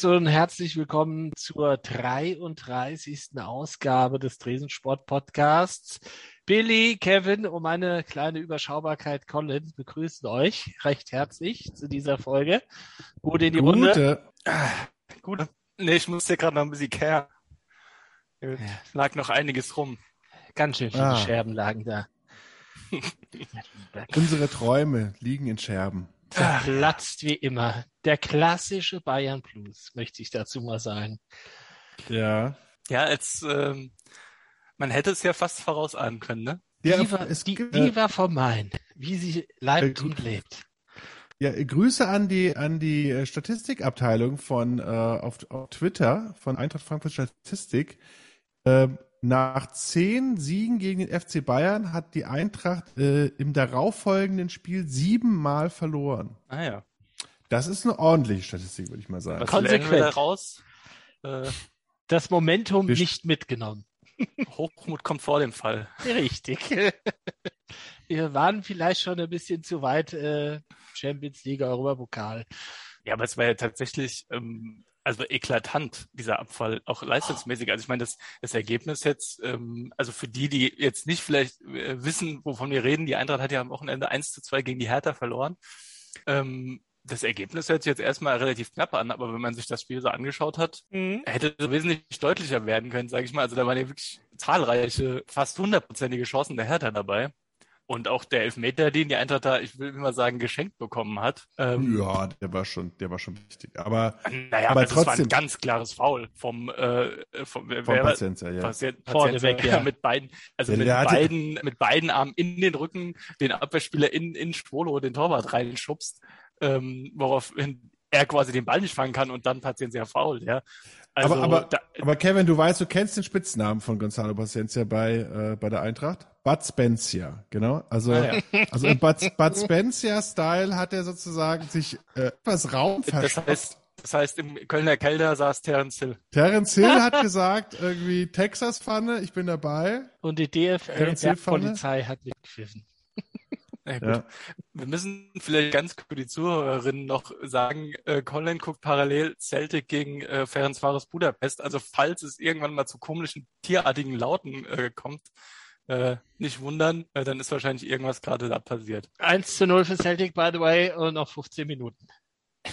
allerseits und herzlich willkommen zur 33. Ausgabe des Tresensport Podcasts. Billy, Kevin und meine kleine Überschaubarkeit Colin begrüßen euch recht herzlich zu dieser Folge. Gute in die Gute. Runde. Gut. Nee, ich musste gerade noch ein bisschen kehren. Ja. Lag noch einiges rum. Ganz schön viele Ah. Scherben lagen da. Unsere Träume liegen in Scherben. Platzt wie immer. Der klassische Bayern Blues, möchte ich dazu mal sagen. Ja. Ja, als ähm, man hätte es ja fast vorausahnen können, ne? Ja, Viva, es, die, äh, Viva vom Main, wie sie leibt Äh, und lebt. ja, Grüße an die an die äh, Statistikabteilung von äh, auf, auf Twitter von Eintracht Frankfurt Statistik. Ähm, nach zehn Siegen gegen den FC Bayern hat die Eintracht äh, im darauffolgenden Spiel siebenmal verloren. Ah ja. Das ist eine ordentliche Statistik, würde ich mal sagen. Was Konsequent. wir daraus? Äh, Das Momentum Wir- nicht mitgenommen. Hochmut kommt vor dem Fall. Richtig. Wir waren vielleicht schon ein bisschen zu weit äh, Champions League, Europapokal. Ja, aber es war ja tatsächlich ähm, also eklatant, dieser Abfall, auch leistungsmäßig. Also ich meine, das, das Ergebnis jetzt, ähm, also für die, die jetzt nicht vielleicht äh, wissen, wovon wir reden, die Eintracht hat ja am Wochenende 1 zu 2 gegen die Hertha verloren. Ähm, das Ergebnis hört sich jetzt erstmal relativ knapp an, aber wenn man sich das Spiel so angeschaut hat, hätte es wesentlich deutlicher werden können, sage ich mal. Also da waren ja wirklich zahlreiche, fast hundertprozentige Chancen der Hertha dabei. Und auch der Elfmeter, den die Eintracht da, ich will mal sagen, geschenkt bekommen hat. Ähm, Ja, der war schon, der war schon wichtig. Aber naja, Aber das war trotzdem- ein ganz klares Foul vom, äh, vom von wer- Pazienza, ja. Patient, Vorneweg, Pazienza, ja. mit beiden, also Ja, mit der hatte- beiden, mit beiden Armen in den Rücken, den Abwehrspieler in, in Schwolo, den Torwart reinschubst, ähm, woraufhin er quasi den Ball nicht fangen kann und dann Pazienza faul, ja. Also, aber, aber, da, aber Kevin, du weißt, du kennst den Spitznamen von Gonzalo Paciencia bei, äh, bei der Eintracht? Bud Spencer, genau. Also, Ah, also im Bud, Bud Spencer-Style hat er sozusagen sich äh, etwas Raum das verschafft. heißt, das heißt, im Kölner Kelder saß Terence Hill. Terence Hill hat gesagt, irgendwie Texas-Pfanne, ich bin dabei. Und die DFL, Terence der Hill vorne? Polizei, hat mitgepfiffen. Ja, gut. Ja. Wir müssen vielleicht ganz für die Zuhörerinnen noch sagen, äh, Colin guckt parallel Celtic gegen äh, Ferencvaros Budapest. Also falls es irgendwann mal zu komischen tierartigen Lauten äh, kommt, äh, nicht wundern, äh, dann ist wahrscheinlich irgendwas gerade da passiert. 1 zu 0 für Celtic, by the way, und noch 15 Minuten.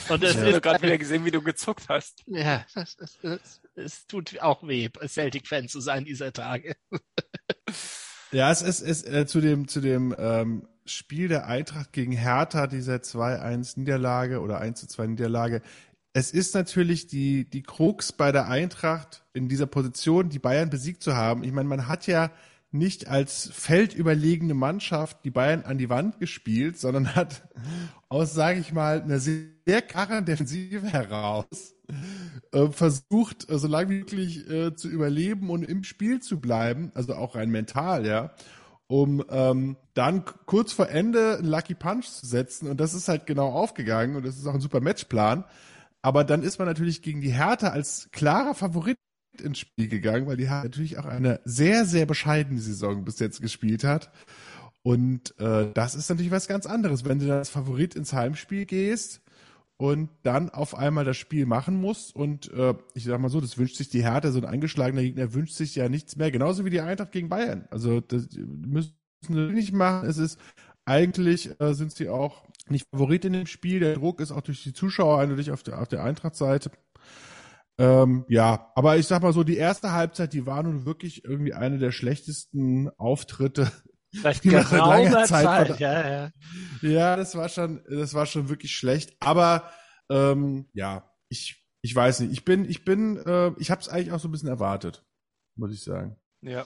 Und es Ich habe ist gerade wieder gesehen, wie du gezuckt hast. Ja, es, es, es, es tut auch weh, Celtic-Fan zu sein dieser Tage. Ja, es ist, ist äh, zu dem, zu dem ähm, Spiel der Eintracht gegen Hertha, dieser 2-1 Niederlage oder 1-2 Niederlage. Es ist natürlich die, die Krux bei der Eintracht in dieser Position, die Bayern besiegt zu haben. Ich meine, man hat ja nicht als feldüberlegene Mannschaft die Bayern an die Wand gespielt, sondern hat aus, sage ich mal, einer sehr karren Defensive heraus äh, versucht, so lange wie möglich äh, zu überleben und im Spiel zu bleiben, also auch rein mental, ja, um ähm, dann kurz vor Ende einen Lucky Punch zu setzen und das ist halt genau aufgegangen und das ist auch ein super Matchplan. Aber dann ist man natürlich gegen die Hertha als klarer Favorit ins Spiel gegangen, weil die Hertha natürlich auch eine sehr, sehr bescheidene Saison bis jetzt gespielt hat. Und äh, das ist natürlich was ganz anderes, wenn du dann als Favorit ins Heimspiel gehst und dann auf einmal das Spiel machen musst. Und äh, ich sag mal so, das wünscht sich die Härte, so ein angeschlagener Gegner wünscht sich ja nichts mehr, genauso wie die Eintracht gegen Bayern. Also das müssen sie nicht machen. Es ist eigentlich äh, sind sie auch nicht Favorit in dem Spiel. Der Druck ist auch durch die Zuschauer eindeutig auf der, auf der Eintracht-Seite. Ähm, ja, aber ich sag mal so, die erste Halbzeit, die war nun wirklich irgendwie eine der schlechtesten Auftritte seit langer geraumer Zeit Zeit. Ja, ja. Ja, das war schon, das war schon wirklich schlecht. Aber ähm, ja, ich, ich weiß nicht. Ich bin, ich bin, äh, ich habe es eigentlich auch so ein bisschen erwartet, muss ich sagen. Ja.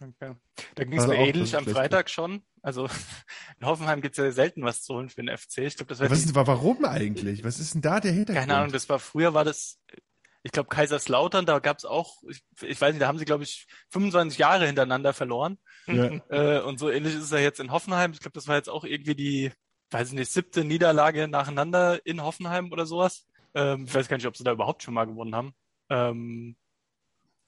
Okay. Da ging es Also mir ähnlich am Freitag schon. Also in Hoffenheim gibt es ja selten was zu holen für den FC. Ich glaube, das war Was die ist, warum eigentlich? Was ist denn da der Hintergrund? Keine Ahnung, das war früher war das, ich glaube Kaiserslautern, da gab's auch, ich, ich weiß nicht, da haben sie glaube ich 25 Jahre hintereinander verloren. Ja. Äh, und so ähnlich ist es ja jetzt in Hoffenheim. Ich glaube, das war jetzt auch irgendwie die, weiß ich nicht, siebte Niederlage nacheinander in Hoffenheim oder sowas. Ähm, ich weiß gar nicht, ob sie da überhaupt schon mal gewonnen haben. Ähm,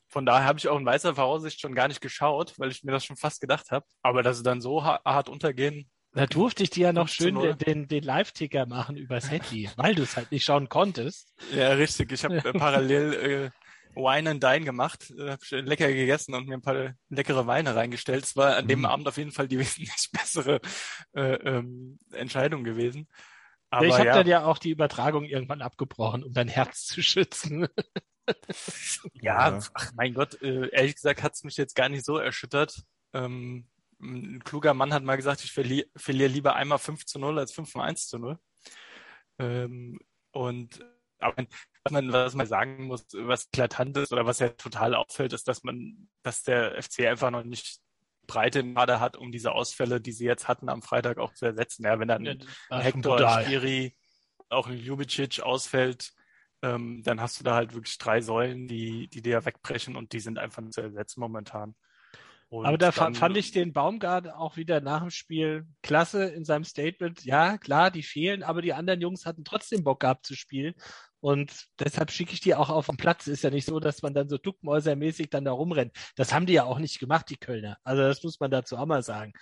von daher habe ich auch in weißer Voraussicht schon gar nicht geschaut, weil ich mir das schon fast gedacht habe. Aber dass sie dann so ha hart untergehen, Da durfte ich dir ja noch schön den, den, den Live-Ticker machen übers Handy, weil du es halt nicht schauen konntest. Ja, richtig. Ich habe äh, parallel äh, Wine and Dine gemacht, äh, habe lecker gegessen und mir ein paar leckere Weine reingestellt. Es war an dem mhm. Abend auf jeden Fall die wesentlich bessere äh, ähm, Entscheidung gewesen. Aber ich habe ja. dann ja auch die Übertragung irgendwann abgebrochen, um dein Herz zu schützen. ja, ach mein Gott, äh, ehrlich gesagt hat's mich jetzt gar nicht so erschüttert. Ähm, ein kluger Mann hat mal gesagt, ich verli verliere lieber einmal 5 zu 0 als 5 mal 1 zu 0. Ähm, und aber was man, was man sagen muss, was eklatant ist oder was ja total auffällt, ist, dass man, dass der FC einfach noch nicht Breite gerade hat, um diese Ausfälle, die sie jetzt hatten, am Freitag auch zu ersetzen. Ja, wenn dann ja, ein Hector, ein Spiri, auch ein Ljubicic ausfällt, ähm, dann hast du da halt wirklich drei Säulen, die, die dir wegbrechen und die sind einfach zu ersetzen momentan. Und Aber da dann, fand ich den Baumgart auch wieder nach dem Spiel klasse in seinem Statement. Ja, klar, die fehlen, aber die anderen Jungs hatten trotzdem Bock gehabt zu spielen. Und deshalb schicke ich die auch auf den Platz. Ist ja nicht so, dass man dann so duckmäusermäßig dann da rumrennt. Das haben die ja auch nicht gemacht, die Kölner. Also das muss man dazu auch mal sagen.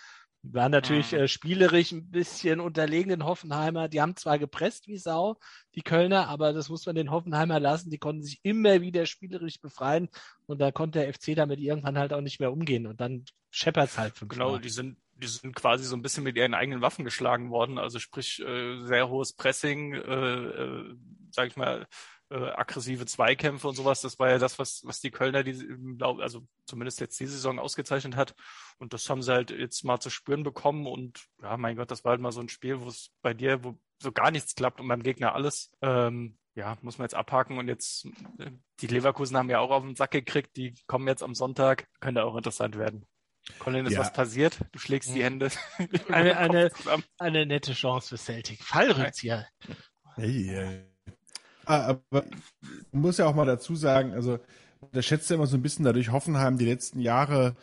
Waren natürlich ah. äh, spielerisch ein bisschen unterlegen, den Hoffenheimer. Die haben zwar gepresst wie Sau, die Kölner, aber das muss man den Hoffenheimer lassen. Die konnten sich immer wieder spielerisch befreien und da konnte der FC damit irgendwann halt auch nicht mehr umgehen und dann scheppert es halt fünfmal. Genau, die sind, die sind quasi so ein bisschen mit ihren eigenen Waffen geschlagen worden. Also sprich, äh, sehr hohes Pressing, äh, äh, sag ich mal, äh, aggressive Zweikämpfe und sowas. Das war ja das, was, was die Kölner, die, also zumindest jetzt diese Saison ausgezeichnet hat. Und das haben sie halt jetzt mal zu spüren bekommen. Und ja, mein Gott, das war halt mal so ein Spiel, wo es bei dir, wo so gar nichts klappt und beim Gegner alles. Ähm, ja, muss man jetzt abhaken. Und jetzt, äh, die Leverkusen haben ja auch auf den Sack gekriegt. Die kommen jetzt am Sonntag. Könnte auch interessant werden. Colin, ist ja. was passiert? Du schlägst die Hände. Eine, eine, eine nette Chance für Celtic. Fallrückzieher. Hey, Ah, aber man muss ja auch mal dazu sagen, also da schätzt ja immer so ein bisschen dadurch Hoffenheim die letzten Jahre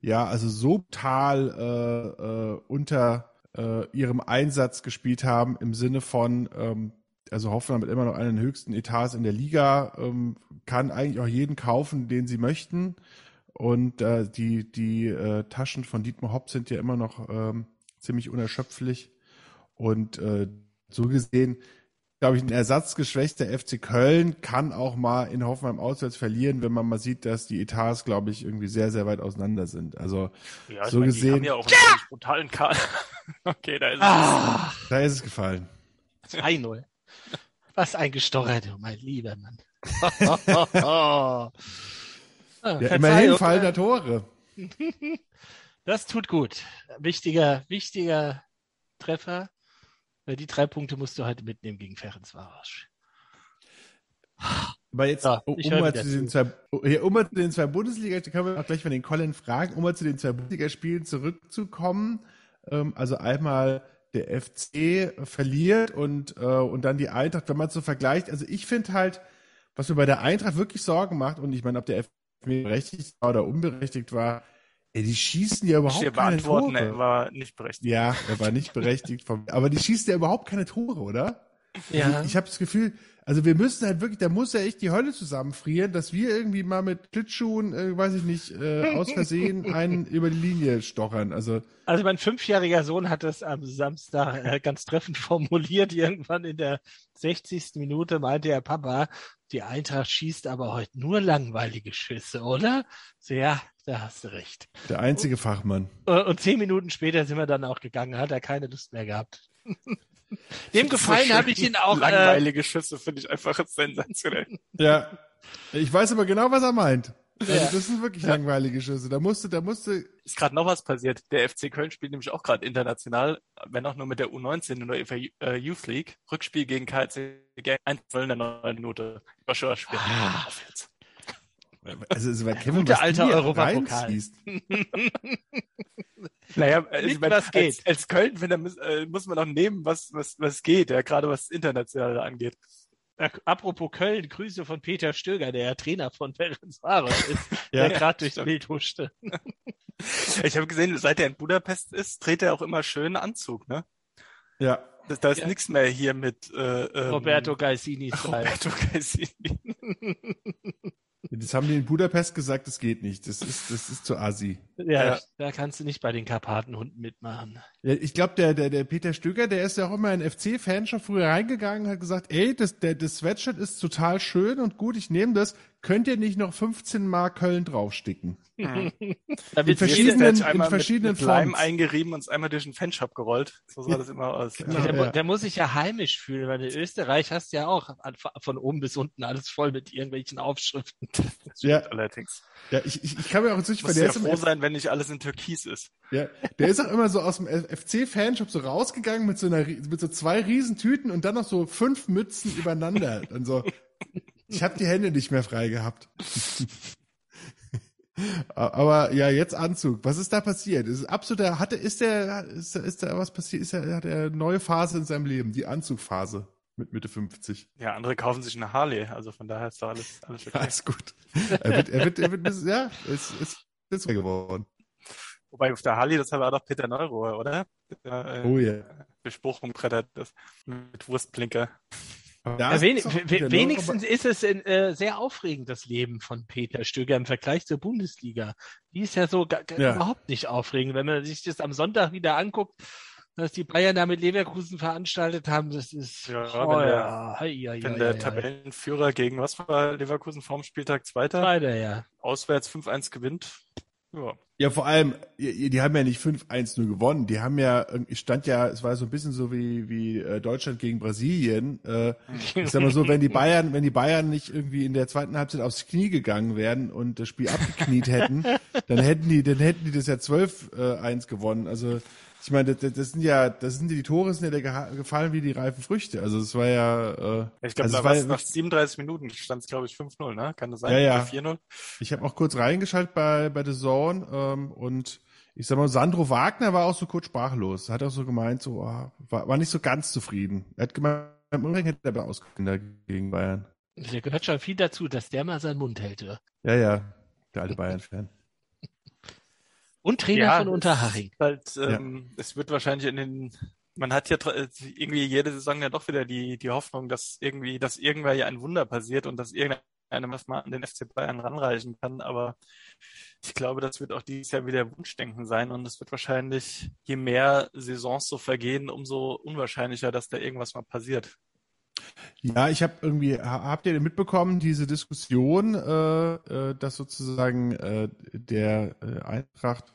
ja also so total äh, äh, unter äh, ihrem Einsatz gespielt haben im Sinne von ähm, also Hoffenheim hat immer noch einen höchsten Etats in der Liga, ähm, kann eigentlich auch jeden kaufen, den sie möchten. Und äh, die, die äh, Taschen von Dietmar Hopp sind ja immer noch ähm, ziemlich unerschöpflich. Und äh, so gesehen glaube ich, ein ersatzgeschwächter FC Köln kann auch mal in Hoffenheim auswärts verlieren, wenn man mal sieht, dass die Etats, glaube ich, irgendwie sehr, sehr weit auseinander sind. Also ja, so meine, gesehen. Die haben ja auch einen ja! brutalen Karl. okay, da ist ah, es. Da ist es gefallen. 2-0. Was ein Gestocher, du, mein lieber Mann. ja, immerhin fallen da Tore. Das tut gut. Wichtiger, wichtiger Treffer. Die drei Punkte musst du halt mitnehmen gegen Ferencvaros. Aber jetzt, ja, um, mal zu den zwei, um mal zu den zwei Bundesliga, können wir auch gleich mal den Colin fragen, um mal zu den zwei Bundesligaspielen zurückzukommen. Ähm, also einmal der FC verliert und, äh, und dann die Eintracht, wenn man so vergleicht. Also ich finde halt, was mir bei der Eintracht wirklich Sorgen macht, und ich meine, ob der FC berechtigt war oder unberechtigt war, Ey, die schießen ja überhaupt keine Tore. Er war nicht berechtigt. Ja, er war nicht berechtigt. Vom, aber die schießen ja überhaupt keine Tore, oder? Ja. Also ich habe das Gefühl, also wir müssen halt wirklich, da muss ja echt die Hölle zusammenfrieren, dass wir irgendwie mal mit Klittschuhen, äh, weiß ich nicht, äh, aus Versehen einen über die Linie stochern. Also, also mein fünfjähriger Sohn hat das am Samstag äh, ganz treffend formuliert. Irgendwann in der 60. Minute meinte er, Papa, die Eintracht schießt aber heute nur langweilige Schüsse, oder? So, ja, da hast du recht. Der einzige Fachmann. Und, und zehn Minuten später sind wir dann auch gegangen, hat er keine Lust mehr gehabt. Dem gefallen so habe ich ihn auch. Äh, langweilige äh, Schüsse finde ich einfach sensationell. Ja. Ich weiß aber genau, was er meint. Also ja. das sind wirklich ja. langweilige Schüsse. Da musste, da musste. Ist gerade noch was passiert. Der FC Köln spielt nämlich auch gerade international, wenn auch nur mit der U19 in der UEFA äh, Youth League. Rückspiel gegen KC 1 in der neuen Minute. Joshua spielt. Ah. Also bei Kevin, Gute alter Europapokal. naja, also, meine, was geht. Als, als Köln-Fan muss, äh, muss man auch nehmen, was, was, was geht, ja, gerade was international angeht. Apropos Köln, Grüße von Peter Stöger, der Trainer von Ferencvaros ist, ja, der gerade durchs Bild huschte. ich habe gesehen, seit er in Budapest ist, dreht er auch immer schön Anzug, ne? Ja. Da, da ist ja. nichts mehr hier mit äh, ähm, Roberto Gaisini. Roberto Gaisini. Das haben die in Budapest gesagt, das geht nicht. Das ist, das ist zu assi. Ja, Ja. da kannst du nicht bei den Karpatenhunden mitmachen. Ja, ich glaube, der, der, der Peter Stöger, der ist ja auch immer ein FC-Fan schon früher reingegangen, hat gesagt, ey, das, der, das Sweatshirt ist total schön und gut, ich nehme das. Könnt ihr nicht noch 15 Mark Köln draufsticken? Damit In jeder- verschiedenen- Der hat sich in verschiedenen mit, mit Leim eingerieben und es einmal durch den Fanshop gerollt. So sah das immer aus. Genau. der, Ja. der muss sich ja heimisch fühlen, weil in Österreich hast du ja auch von oben bis unten alles voll mit irgendwelchen Aufschriften. Ja, Allerdings. ja ich, ich, ich kann mir auch nicht, der ja im froh sein, wenn nicht alles in Türkis ist. ja, der ist auch immer so aus dem FC-Fanshop so rausgegangen mit so einer, mit so zwei riesen Tüten und dann noch so fünf Mützen übereinander. Und so, ich habe die Hände nicht mehr frei gehabt. Aber ja, jetzt Anzug. Was ist da passiert? Ist absoluter, hatte, ist der, ist, da- ist da was passiert? Ist er, hat er eine neue Phase in seinem Leben? Die Anzugphase mit Mitte 50. Ja, andere kaufen sich eine Harley, also von daher ist doch alles, alles okay. Alles gut. Er wird, er wird, er wird, ja, es ist, ist geworden. Wobei auf der Harley, das war doch Peter Neurohr, oder? Der, äh, Oh ja. durch Bochum brettert das mit Wurstblinker. Ja, wen, ist we- wieder wenigstens ist es in, äh, sehr aufregend, das Leben von Peter Stöger im Vergleich zur Bundesliga. Die ist ja so Ja. überhaupt nicht aufregend. Wenn man sich das am Sonntag wieder anguckt, was die Bayern da mit Leverkusen veranstaltet haben, das ist Ja, oh, wenn der- ja, hei, Wenn der. Tabellenführer gegen was war Leverkusen vorm Spieltag Zweiter, Zweiter, ja. auswärts 5-1 gewinnt. Ja. Ja, vor allem, die, haben ja nicht 5-1 nur gewonnen. Die haben ja, ich stand ja, es war so ein bisschen so wie, wie äh, Deutschland gegen Brasilien. Äh, ich sag mal so, wenn die Bayern, wenn die Bayern nicht irgendwie in der zweiten Halbzeit aufs Knie gegangen wären und das Spiel abgekniet hätten, dann hätten die, dann hätten die das ja 12-1 gewonnen. Also ich meine, das, das sind ja, das sind die, die Tore sind ja der gefallen wie die reifen Früchte. Also es war ja, äh, Ich glaube, also da war nach 37 Minuten stand es, glaube ich, 5-0, ne? Kann das sein? Ja, ja. Oder 4-0? Ich habe auch kurz reingeschaltet bei, bei The Zone ähm, und ich sag mal, Sandro Wagner war auch so kurz sprachlos. Hat auch so gemeint, so, ah, war, war nicht so ganz zufrieden. Er hat gemeint, im Übrigen hätte er aber ausgegangen gegen Bayern. Da gehört schon viel dazu, dass der mal seinen Mund hält. ja. Ja, ja, der alte Bayern-Fan. Und Trainer Ja, von Unterhaching. Halt, ähm, Es wird wahrscheinlich in den, man hat ja tra- irgendwie jede Saison ja doch wieder die, die Hoffnung, dass irgendwie, dass irgendwann ja ein Wunder passiert und dass irgendeiner was mal an den FC Bayern ranreichen kann. Aber ich glaube, das wird auch dieses Jahr wieder Wunschdenken sein und es wird wahrscheinlich, je mehr Saisons so vergehen, umso unwahrscheinlicher, dass da irgendwas mal passiert. Ja, ich habe irgendwie, ha- habt ihr denn mitbekommen, diese Diskussion, äh, äh, dass sozusagen äh, der äh, Eintracht,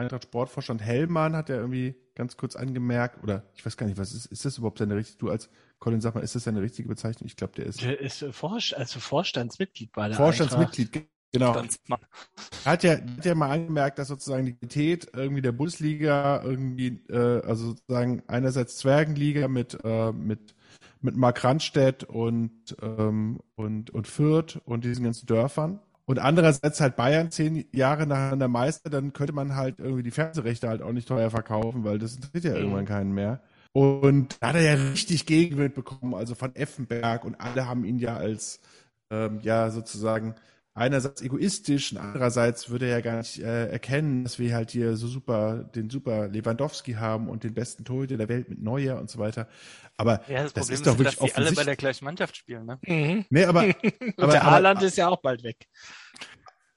Eintracht Sportvorstand Hellmann hat ja irgendwie ganz kurz angemerkt, oder ich weiß gar nicht, was ist, ist das überhaupt seine richtige, du als Colin, sag mal, ist das seine richtige Bezeichnung? Ich glaube, der ist Der ist äh, Vorst also Vorstandsmitglied bei der Vorstandsmitglied, ge- genau. Er hat ja, hat ja mal angemerkt, dass sozusagen die Qualität irgendwie der Bundesliga irgendwie, äh, also sozusagen einerseits Zwergenliga mit, äh, mit, mit Mark Randstedt und, ähm, und, und Fürth und diesen ganzen Dörfern. Und andererseits halt Bayern zehn Jahre nacheinander Meister, dann könnte man halt irgendwie die Fernsehrechte halt auch nicht teuer verkaufen, weil das interessiert ja Mhm. irgendwann keinen mehr. Und da hat er ja richtig Gegenwind bekommen, also von Effenberg und alle haben ihn ja als, ähm, ja, sozusagen einerseits egoistisch und andererseits würde er ja gar nicht äh, erkennen, dass wir halt hier so super, den super Lewandowski haben und den besten Torhüter der Welt mit Neuer und so weiter. Aber Ja, das, das Problem ist doch ist, wirklich dass die alle bei der gleichen Mannschaft spielen, ne? Mhm. Nee, aber, Und aber, der Haaland ist ja auch bald weg.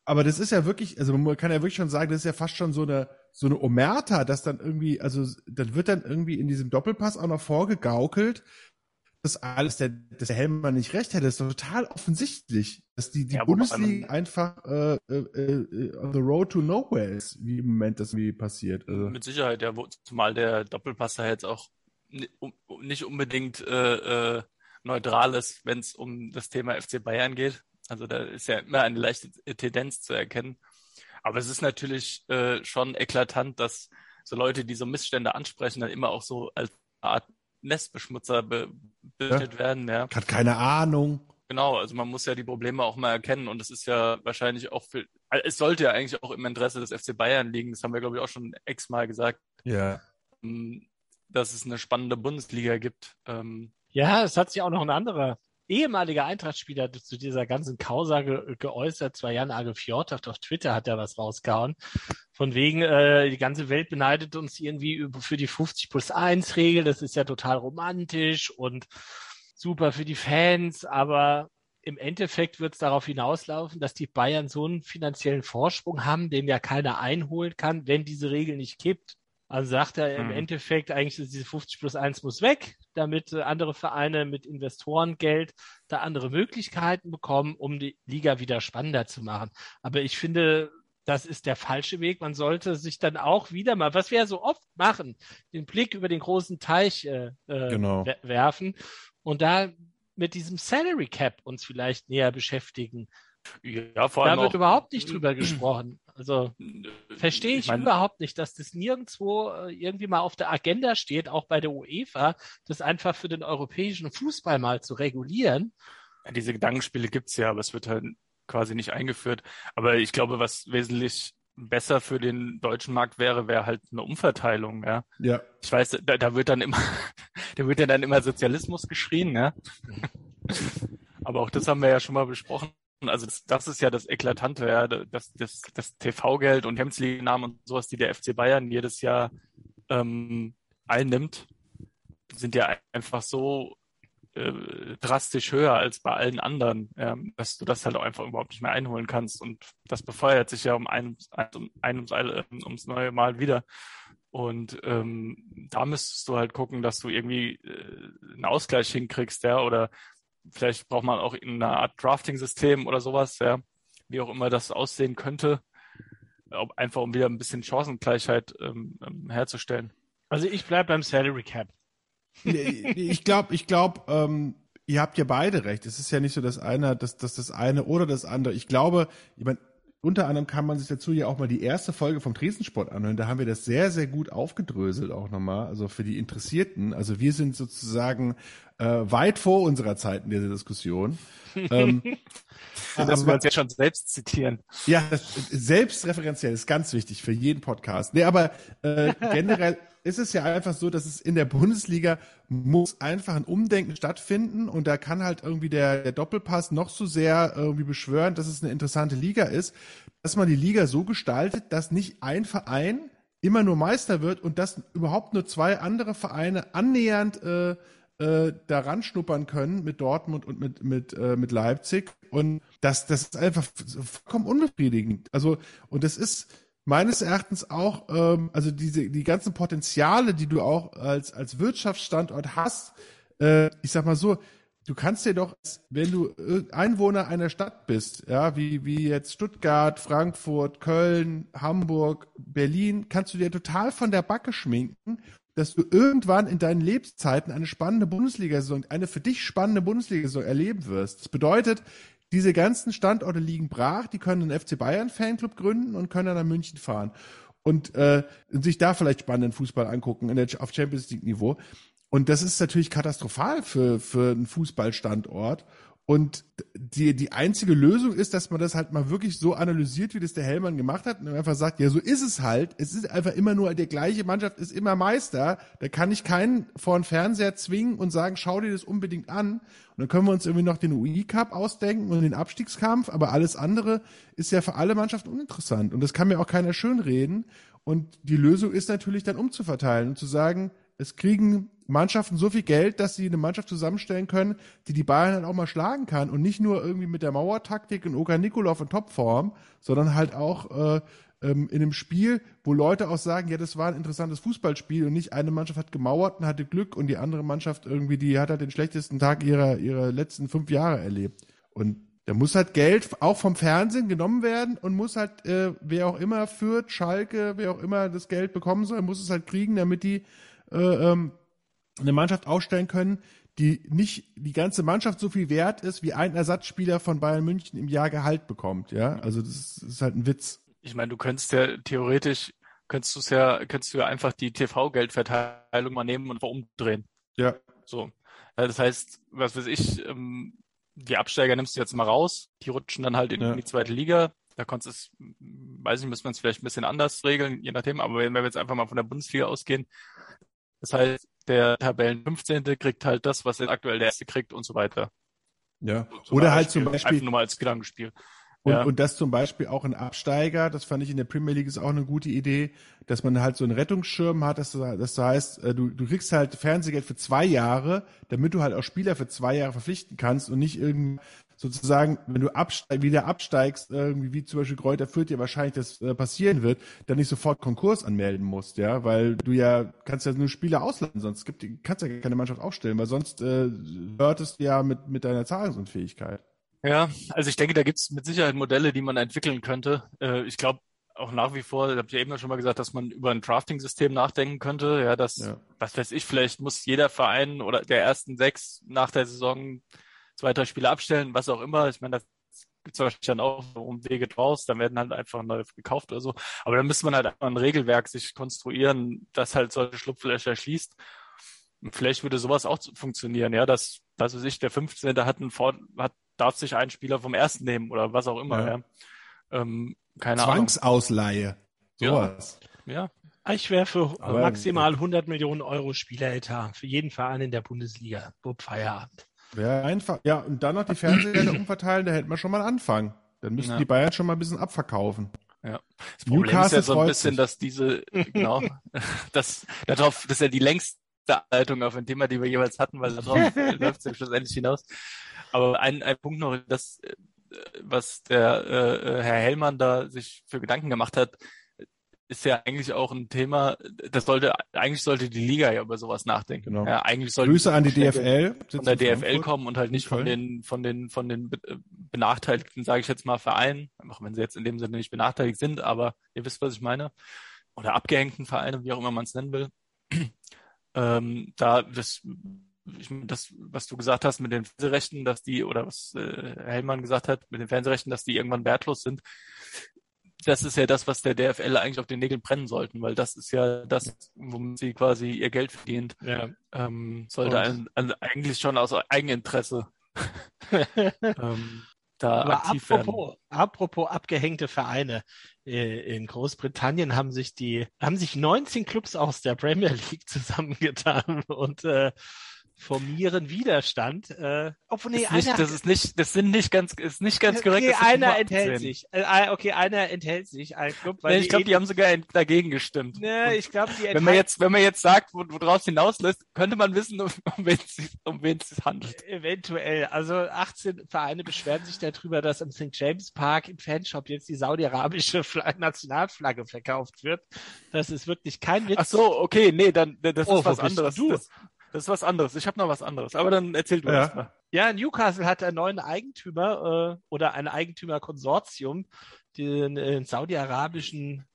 aber das ist ja wirklich, also man kann ja wirklich schon sagen, das ist ja fast schon so eine, so eine Omerta, dass dann irgendwie, also dann wird dann irgendwie in diesem Doppelpass auch noch vorgegaukelt, dass alles der, dass der Helmer nicht recht hätte. Das ist total offensichtlich, dass die, die Ja, Bundesliga einfach äh, äh, äh, on the road to nowhere ist, wie im Moment das irgendwie passiert. Also, Mit Sicherheit, ja, wo, zumal der Doppelpasser jetzt auch ni- nicht unbedingt äh, äh, neutral ist, wenn es um das Thema FC Bayern geht. Also da ist ja immer eine leichte Tendenz zu erkennen. Aber es ist natürlich äh, schon eklatant, dass so Leute, die so Missstände ansprechen, dann immer auch so als Art Nestbeschmutzer be bebildet werden. Ja, hat keine Ahnung. genau. Also man muss ja die Probleme auch mal erkennen und es ist ja wahrscheinlich auch für, also es sollte ja eigentlich auch im Interesse des FC Bayern liegen. Das haben wir glaube ich auch schon x-mal gesagt Ja. ähm, dass es eine spannende Bundesliga gibt. Ähm, Ja, es hat sich auch noch ein anderer ehemaliger Eintrachtspieler zu dieser ganzen Causa ge geäußert. Zwar Jan Fjordhaft auf Twitter hat er was rausgehauen. Von wegen, äh, die ganze Welt beneidet uns irgendwie für die 50 plus 1 Regel. Das ist ja total romantisch und super für die Fans. Aber im Endeffekt wird es darauf hinauslaufen, dass die Bayern so einen finanziellen Vorsprung haben, den ja keiner einholen kann, wenn diese Regel nicht kippt. Also sagt er im mhm. Endeffekt eigentlich, diese 50 plus 1 muss weg, damit äh, andere Vereine mit Investorengeld da andere Möglichkeiten bekommen, um die Liga wieder spannender zu machen. Aber ich finde, das ist der falsche Weg. Man sollte sich dann auch wieder mal, was wir ja so oft machen, den Blick über den großen Teich äh, äh genau. werfen und da mit diesem Salary Cap uns vielleicht näher beschäftigen. Ja, vor allem da wird auch, überhaupt nicht drüber gesprochen. Also verstehe ich, ich mein, überhaupt nicht, dass das nirgendwo äh, irgendwie mal auf der Agenda steht, auch bei der UEFA, das einfach für den europäischen Fußball mal zu regulieren. Ja, diese Gedankenspiele gibt's ja, aber es wird halt quasi nicht eingeführt. Aber ich glaube, was wesentlich besser für den deutschen Markt wäre, wäre halt eine Umverteilung, ja. Ja. Ich weiß, da, da wird dann immer, da wird ja dann immer Sozialismus geschrien, ja. Aber auch das haben wir ja schon mal besprochen. Also das, das ist ja das Eklatante, ja, das, das, das TV-Geld und Hemdsliga-Namen und sowas, die der FC Bayern jedes Jahr ähm, einnimmt, sind ja einfach so äh, drastisch höher als bei allen anderen, ähm, dass du das halt auch einfach überhaupt nicht mehr einholen kannst. Und das befeuert sich ja um ein, um, ein ums, ums neue Mal wieder. Und ähm, da müsstest du halt gucken, dass du irgendwie äh, einen Ausgleich hinkriegst, ja, oder vielleicht braucht man auch eine Art Drafting-System oder sowas, ja, wie auch immer das aussehen könnte, ob, einfach um wieder ein bisschen Chancengleichheit ähm, ähm herzustellen. Also ich bleibe beim Salary Cap. ich glaube, ich glaube, ähm, ihr habt ja beide recht. Es ist ja nicht so, dass einer, dass, dass das eine oder das andere. Ich glaube, ich meine, unter anderem kann man sich dazu ja auch mal die erste Folge vom Tresensport anhören. Da haben wir das sehr, sehr gut aufgedröselt auch nochmal. Also für die Interessierten. Also wir sind sozusagen äh, weit vor unserer Zeit in dieser Diskussion. ähm, das wir uns jetzt schon selbst zitieren. Ja, selbstreferenziell ist ganz wichtig für jeden Podcast. Nee, aber äh, generell ist es ja einfach so, dass es in der Bundesliga muss einfach ein Umdenken stattfinden und da kann halt irgendwie der, der Doppelpass noch so sehr irgendwie beschwören, dass es eine interessante Liga ist, dass man die Liga so gestaltet, dass nicht ein Verein immer nur Meister wird und dass überhaupt nur zwei andere Vereine annähernd äh, äh, daran schnuppern können mit Dortmund und mit mit äh, mit Leipzig und das das ist einfach vollkommen unbefriedigend. Also und das ist meines Erachtens auch, ähm, also diese, die ganzen Potenziale, die du auch als, als Wirtschaftsstandort hast, äh, ich sag mal so, du kannst dir doch, wenn du Einwohner einer Stadt bist, ja, wie, wie jetzt Stuttgart, Frankfurt, Köln, Hamburg, Berlin, kannst du dir total von der Backe schminken, dass du irgendwann in deinen Lebenszeiten eine spannende Bundesliga-Saison, eine für dich spannende Bundesliga-Saison erleben wirst. Das bedeutet, diese ganzen Standorte liegen brach, die können einen FC Bayern Fanclub gründen und können dann nach München fahren und äh, sich da vielleicht spannenden Fußball angucken in der, auf Champions League Niveau. Und das ist natürlich katastrophal für, für einen Fußballstandort. Und die, die einzige Lösung ist, dass man das halt mal wirklich so analysiert, wie das der Hellmann gemacht hat und einfach sagt, ja, so ist es halt. Es ist einfach immer nur, der gleiche Mannschaft ist immer Meister. Da kann ich keinen vor den Fernseher zwingen und sagen, schau dir das unbedingt an. Und dann können wir uns irgendwie noch den UI Cup ausdenken und den Abstiegskampf, aber alles andere ist ja für alle Mannschaften uninteressant. Und das kann mir auch keiner schönreden. Und die Lösung ist natürlich dann umzuverteilen und zu sagen, es kriegen Mannschaften so viel Geld, dass sie eine Mannschaft zusammenstellen können, die die Bayern halt auch mal schlagen kann und nicht nur irgendwie mit der Mauertaktik und Oka Nikolov in Topform, sondern halt auch äh, ähm, in einem Spiel, wo Leute auch sagen, ja, das war ein interessantes Fußballspiel und nicht eine Mannschaft hat gemauert und hatte Glück und die andere Mannschaft irgendwie, die hat halt den schlechtesten Tag ihrer, ihrer letzten fünf Jahre erlebt. Und da muss halt Geld auch vom Fernsehen genommen werden und muss halt, äh, wer auch immer führt, Schalke, wer auch immer das Geld bekommen soll, muss es halt kriegen, damit die ähm, eine Mannschaft aufstellen können, die nicht die ganze Mannschaft so viel wert ist, wie ein Ersatzspieler von Bayern München im Jahr Gehalt bekommt. Ja, also das ist halt ein Witz. Ich meine, du könntest ja theoretisch könntest du es ja, könntest du ja einfach die TV-Geldverteilung mal nehmen und umdrehen. Ja. So. Das heißt, was weiß ich, ähm, die Absteiger nimmst du jetzt mal raus, die rutschen dann halt in ja. die zweite Liga. Da konntest es, weiß ich, müssen wir es vielleicht ein bisschen anders regeln, je nachdem, aber wenn wir jetzt einfach mal von der Bundesliga ausgehen, das heißt, der Tabellen 15. kriegt halt das, was jetzt aktuell der erste kriegt und so weiter. Ja. So Oder halt zum Beispiel. Einfach nur mal als Gedankenspiel. Und, ja. und das zum Beispiel auch ein Absteiger, das fand ich in der Premier League ist auch eine gute Idee, dass man halt so einen Rettungsschirm hat, dass du, dass du heißt, äh, du, du kriegst halt Fernsehgeld für zwei Jahre, damit du halt auch Spieler für zwei Jahre verpflichten kannst und nicht irgendwie sozusagen, wenn du abste wieder absteigst, irgendwie wie zum Beispiel Kräuter Fürth ja wahrscheinlich das äh, passieren wird, dann nicht sofort Konkurs anmelden musst, ja, weil du ja kannst ja nur Spieler ausladen, sonst gibt, kannst ja keine Mannschaft aufstellen, weil sonst äh, hörtest du ja mit, mit deiner Zahlungsunfähigkeit. Ja, also ich denke, da gibt's mit Sicherheit Modelle, die man entwickeln könnte. Äh, ich glaube auch nach wie vor, habt ihr eben schon mal gesagt, dass man über ein Drafting-System nachdenken könnte. Ja, das, ja. was weiß ich, vielleicht muss jeder Verein oder der ersten sechs nach der Saison zwei, drei Spiele abstellen, was auch immer. Ich meine, das gibt es wahrscheinlich dann auch um Wege draus, dann werden halt einfach neu gekauft oder so. Aber dann müsste man halt einfach ein Regelwerk sich konstruieren, das halt solche Schlupflöcher schließt. Und vielleicht würde sowas auch funktionieren, ja, dass, was weiß ich, der 15. hat einen Vor hat, darf sich einen Spieler vom ersten nehmen oder was auch immer, ja. ja. Ähm, keine Zwangsausleihe. Sowas. Ja. ja. Ich wäre für Aber, maximal 100 Millionen Euro Spieleretat für jeden Verein in der Bundesliga. Bub Feierabend. Wäre einfach. Ja, und dann noch die Fernseher umverteilen, da hätten wir schon mal einen Anfang. Dann müssen ja. die Bayern schon mal ein bisschen abverkaufen. Ja. Das Problem Newcastle ist ja so ein bisschen, sich. dass diese, genau, das, darauf, das ist ja die längste Anleitung auf ein Thema, die wir jeweils hatten, weil darauf läuft es ja schlussendlich hinaus. Aber ein, ein Punkt noch, das, was der äh, Herr Hellmann da sich für Gedanken gemacht hat, ist ja eigentlich auch ein Thema, das sollte, eigentlich sollte die Liga ja über sowas nachdenken. Genau. Ja, eigentlich sollte Grüße an die DFL. Von der DFL kommen und halt nicht von den, von den, von den äh, benachteiligten, sage ich jetzt mal, Vereinen, auch wenn sie jetzt in dem Sinne nicht benachteiligt sind, aber ihr wisst, was ich meine. Oder abgehängten Vereine, wie auch immer man es nennen will. ähm, da, das, ich meine, das, was du gesagt hast mit den Fernsehrechten, dass die, oder was äh, Hellmann gesagt hat, mit den Fernsehrechten, dass die irgendwann wertlos sind, das ist ja das, was der DFL eigentlich auf den Nägeln brennen sollten, weil das ist ja das, womit sie quasi ihr Geld verdient. Ja. Ähm, sollte ein, ein, eigentlich schon aus Eigeninteresse ähm, da Aber aktiv apropos, werden. Apropos abgehängte Vereine. Äh, in Großbritannien haben sich die, haben sich 19 Clubs aus der Premier League zusammengetan und äh, formieren Widerstand. Äh, obwohl, nee, ist nicht, einer, das ist nicht, das sind nicht ganz, ist nicht ganz korrekt. Okay, einer enthält sich. Äh, okay, einer enthält sich. Ein Club, weil nee, ich glaube, die haben sogar dagegen gestimmt. Nee, ich glaube, die Wenn man jetzt, wenn man jetzt sagt, wo, woraus hinauslässt, könnte man wissen, um, um wen es um es handelt. Eventuell. Also 18 Vereine beschweren sich darüber, dass im St. James Park im Fanshop jetzt die saudi-arabische Nationalflagge verkauft wird. Das ist wirklich kein Witz. Ach so, okay, nee, dann das oh, ist was anderes. Du? Das, das ist was anderes. Ich habe noch was anderes. Aber dann erzähl du ja. mal. Ja, Newcastle hat einen neuen Eigentümer äh, oder ein Eigentümerkonsortium, den, den saudi-arabischen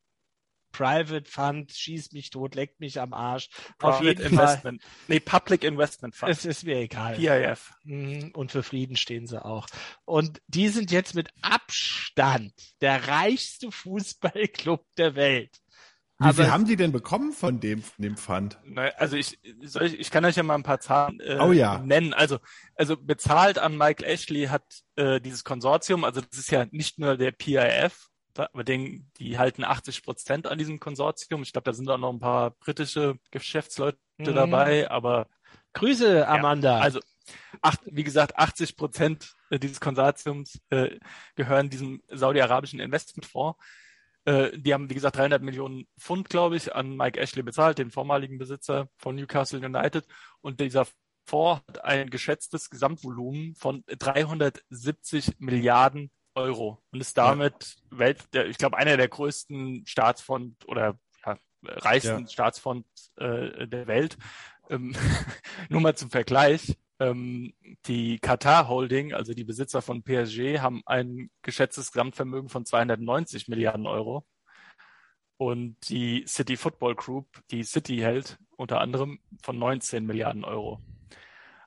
Private Fund, schieß mich tot, leckt mich am Arsch. Private Investment. Fall. Nee, Public Investment Fund. Es ist mir egal. PIF. Mhm, und für Frieden stehen sie auch. Und die sind jetzt mit Abstand der reichste Fußballclub der Welt. Wie aber viel haben die denn bekommen von dem, von dem Fund? Also ich, soll ich, ich kann euch ja mal ein paar Zahlen äh, oh ja. nennen. Also, also bezahlt an Michael Ashley hat äh, dieses Konsortium, also das ist ja nicht nur der PIF, aber den, die halten 80 Prozent an diesem Konsortium. Ich glaube, da sind auch noch ein paar britische Geschäftsleute mhm. dabei, aber Grüße, Amanda. Ja, also acht, wie gesagt, 80 Prozent dieses Konsortiums äh, gehören diesem saudi-arabischen Investmentfonds. Äh, die haben, wie gesagt, 300 Millionen Pfund, glaube ich, an Mike Ashley bezahlt, den vormaligen Besitzer von Newcastle United. Und dieser Fonds hat ein geschätztes Gesamtvolumen von 370 Milliarden Euro und ist damit ja. Welt, ich glaube, einer der größten Staatsfonds oder ja, reichsten ja. Staatsfonds äh, der Welt. Ähm, nur mal zum Vergleich. Ähm, die Qatar Holding, also die Besitzer von PSG, haben ein geschätztes Gesamtvermögen von 290 Milliarden Euro. Und die City Football Group, die City hält, unter anderem von 19 Milliarden Euro.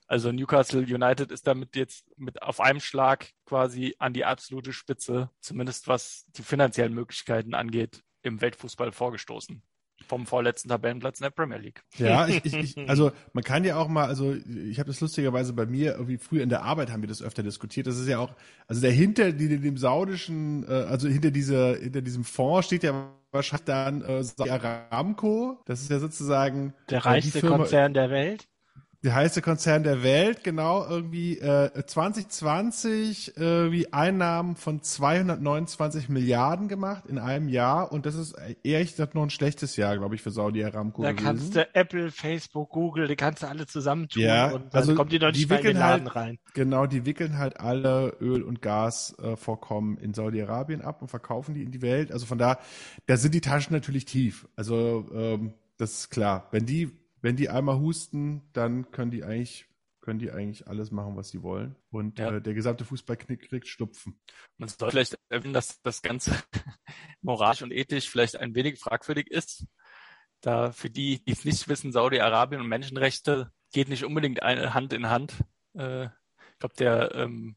Also Newcastle United ist damit jetzt mit auf einem Schlag quasi an die absolute Spitze, zumindest was die finanziellen Möglichkeiten angeht, im Weltfußball vorgestoßen vom vorletzten Tabellenplatz in der Premier League. Ja, ich, ich, ich, also man kann ja auch mal, also ich habe das lustigerweise bei mir irgendwie früher in der Arbeit haben wir das öfter diskutiert. Das ist ja auch, also dahinter die, dem saudischen, äh, also hinter dieser, hinter diesem Fonds steht ja wahrscheinlich dann äh, Aramco. Das ist ja sozusagen der reichste Firma, Konzern der Welt. Der heiße Konzern der Welt, genau, irgendwie äh, 2020 äh, wie Einnahmen von 229 Milliarden gemacht in einem Jahr und das ist ehrlich gesagt noch ein schlechtes Jahr, glaube ich, für Saudi Aramco Da kannst du Apple, Facebook, Google, die kannst du alle zusammentun Ja, und dann also kommt die noch nicht wickeln halt- Laden rein. Genau, die wickeln halt alle Öl- und Gasvorkommen in Saudi-Arabien ab und verkaufen die in die Welt. Also von da, da sind die Taschen natürlich tief. Also ähm, das ist klar. Wenn die, wenn die einmal husten, dann können die eigentlich, können die eigentlich alles machen, was sie wollen. Und Ja. äh, der gesamte Fußball kriegt, Stupfen. Man sollte vielleicht erwähnen, dass das Ganze moralisch und ethisch vielleicht ein wenig fragwürdig ist. Da für die, die es nicht wissen, Saudi-Arabien und Menschenrechte geht nicht unbedingt ein, Hand in Hand. Äh, ich glaube, der, ähm,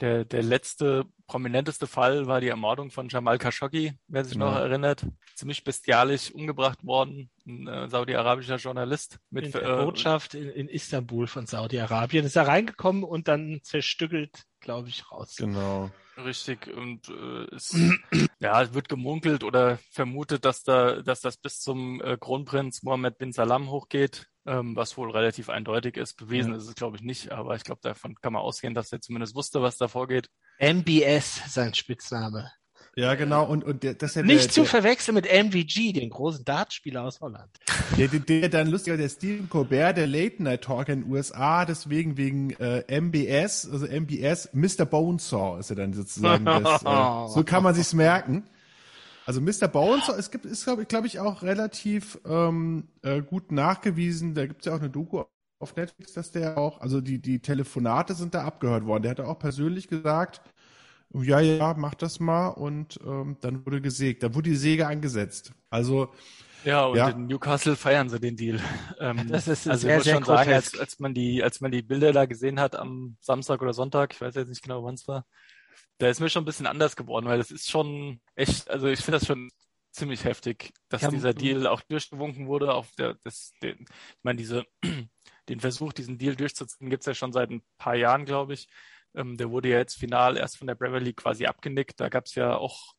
der, der letzte prominenteste Fall war die Ermordung von Jamal Khashoggi, wer sich Genau. noch erinnert. Ziemlich bestialisch umgebracht worden, ein äh, saudi-arabischer Journalist mit in der äh, Botschaft in, in Istanbul von Saudi-Arabien ist er reingekommen und dann zerstückelt, glaube ich, raus. Genau. Richtig, und äh, es, ja, wird gemunkelt oder vermutet, dass da, dass das bis zum äh, Kronprinz Mohammed bin Salam hochgeht, ähm, was wohl relativ eindeutig ist. Bewiesen Ja. ist es, glaube ich, nicht, aber ich glaube, davon kann man ausgehen, dass er zumindest wusste, was da vorgeht. MBS, sein Spitzname. Ja, genau. Und, und der, das ist ja Nicht der, zu der, verwechseln mit MVG, den großen Dartspieler aus Holland. der, der, der dann lustiger, der Stephen Colbert, der Late Night Talker in den USA, deswegen wegen äh, MBS, also MBS, Mr. Bonesaw ist er dann sozusagen. Das, äh, so kann man sich's merken. Also Mr. Bonesaw, es gibt, ist glaube ich, glaub ich auch relativ ähm, äh, gut nachgewiesen. Da gibt's ja auch eine Doku auf Netflix, dass der auch, also die die Telefonate sind da abgehört worden. Der hat auch persönlich gesagt, ja ja, mach das mal und ähm, dann wurde gesägt. Dann wurde die Säge angesetzt. Also Ja, und Ja. in Newcastle feiern sie den Deal. Ähm, Das ist also sehr, ich muss sehr schon sagen, als, als man die, als man die Bilder da gesehen hat am Samstag oder Sonntag, ich weiß jetzt nicht genau, wann es war, da ist mir schon ein bisschen anders geworden, weil das ist schon echt, also ich finde das schon ziemlich heftig, dass Ja, dieser Deal auch durchgewunken wurde. Auf der, das, den, ich meine, diese, den Versuch, diesen Deal durchzuziehen, gibt's ja schon seit ein paar Jahren, glaube ich. Ähm, der wurde ja jetzt final erst von der Premier League quasi abgenickt. Da gab's ja auch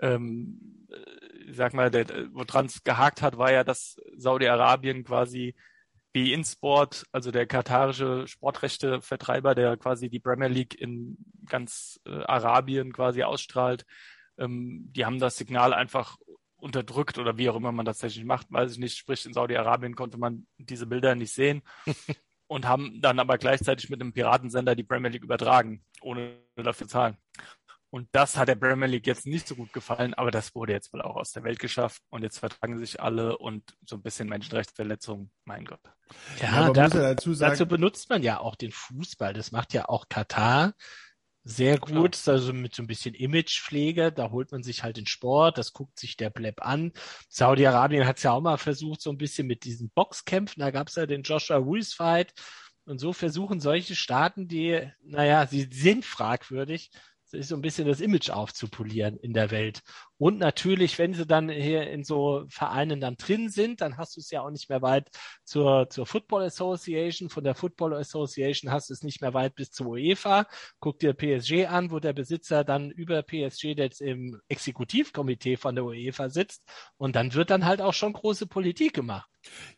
ähm, äh, sag mal, woran es gehakt hat, war ja, dass Saudi-Arabien quasi wie InSport, also der katarische Sportrechtevertreiber, der quasi die Premier League in ganz äh, Arabien quasi ausstrahlt, ähm, die haben das Signal einfach unterdrückt oder wie auch immer man das tatsächlich macht, weiß ich nicht. Sprich, in Saudi-Arabien konnte man diese Bilder nicht sehen und haben dann aber gleichzeitig mit einem Piratensender die Premier League übertragen, ohne dafür zu zahlen. Und das hat der Premier League jetzt nicht so gut gefallen, aber das wurde jetzt wohl auch aus der Welt geschafft und jetzt vertragen sich alle und so ein bisschen Menschenrechtsverletzungen, mein Gott. Ja, aber da, muss ja dazu sagen, dazu benutzt man ja auch den Fußball. Das macht ja auch Katar sehr gut, also mit so ein bisschen Imagepflege. Da holt man sich halt den Sport, das guckt sich der Pleb an. Saudi-Arabien hat es ja auch mal versucht, so ein bisschen mit diesen Boxkämpfen. Da gab es ja den Joshua Ruiz Fight. Und so versuchen solche Staaten, die, naja, sie sind fragwürdig, sich so ein bisschen das Image aufzupolieren in der Welt. Und natürlich, wenn sie dann hier in so Vereinen dann drin sind, dann hast du es ja auch nicht mehr weit zur, zur Football Association. Von der Football Association hast du es nicht mehr weit bis zur UEFA. Guck dir PSG an, wo der Besitzer dann über PSG jetzt im Exekutivkomitee von der UEFA sitzt. Und dann wird dann halt auch schon große Politik gemacht.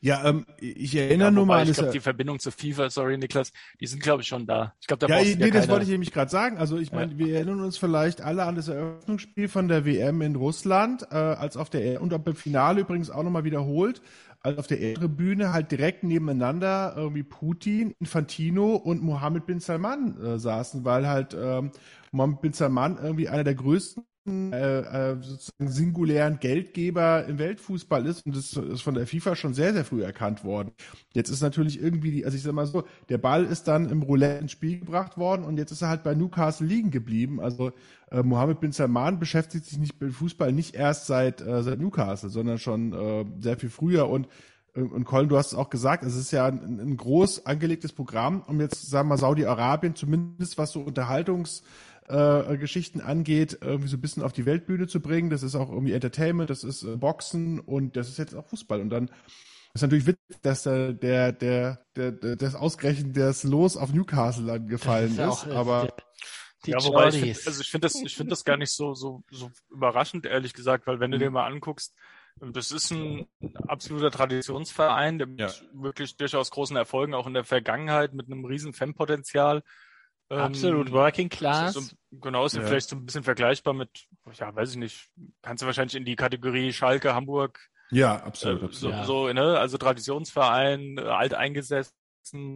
ja, ähm, ich erinnere Ja, nur mal an ich das glaube, die Verbindung zu FIFA, sorry Niklas, die sind glaube ich schon da. Ich glaube, da Ja, nee, dir das wollte ich nämlich gerade sagen. Also ich meine, wir erinnern uns vielleicht alle an das Eröffnungsspiel von der WM in Russland, äh, als auf der und beim Finale übrigens auch nochmal wiederholt, als auf der Tribüne halt direkt nebeneinander irgendwie Putin, Infantino und Mohammed bin Salman äh, saßen, weil halt ähm, Mohammed bin Salman irgendwie einer der größten äh, äh, sozusagen singulären Geldgeber im Weltfußball ist und das ist von der FIFA schon sehr, sehr früh erkannt worden. Jetzt ist natürlich irgendwie die, also ich sag mal so, der Ball ist dann im Roulette ins Spiel gebracht worden und jetzt ist er halt bei Newcastle liegen geblieben. Also äh, Mohammed bin Salman beschäftigt sich nicht mit Fußball nicht erst seit, äh, seit Newcastle, sondern schon äh, sehr viel früher und äh, und Colin, du hast es auch gesagt, es ist ja ein, ein groß angelegtes Programm, um jetzt, sagen wir mal, Saudi-Arabien, zumindest was so Unterhaltungs- äh, Geschichten angeht, irgendwie so ein bisschen auf die Weltbühne zu bringen. Das ist auch irgendwie Entertainment, das ist äh, Boxen und das ist jetzt auch Fußball. Und dann ist natürlich witzig, dass der, der, der, der, der das ausgerechnet das Los auf Newcastle dann gefallen ist. ja auch, äh, aber Die ja, wobei ich Jordis. find, also ich finde das, ich finde das gar nicht so, so, so überraschend, ehrlich gesagt, weil wenn du dir mal anguckst, Das ist ein absoluter Traditionsverein, der mit Ja. wirklich durchaus großen Erfolgen auch in der Vergangenheit mit einem riesen Fanpotenzial. Ähm, Absolut Working ist Class. So, genau, ist ja. Ja. vielleicht so ein bisschen vergleichbar mit, ja, weiß ich nicht, kannst du wahrscheinlich in die Kategorie Schalke, Hamburg, Ja, äh, absolut, so, absolut. Ja. so, ne, also Traditionsverein, äh, alteingesessen,